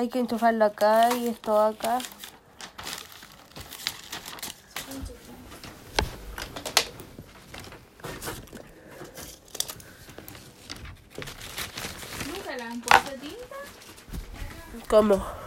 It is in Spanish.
Hay que enchufarlo acá y esto acá. ¿Nunca le han puesto tinta? ¿Cómo?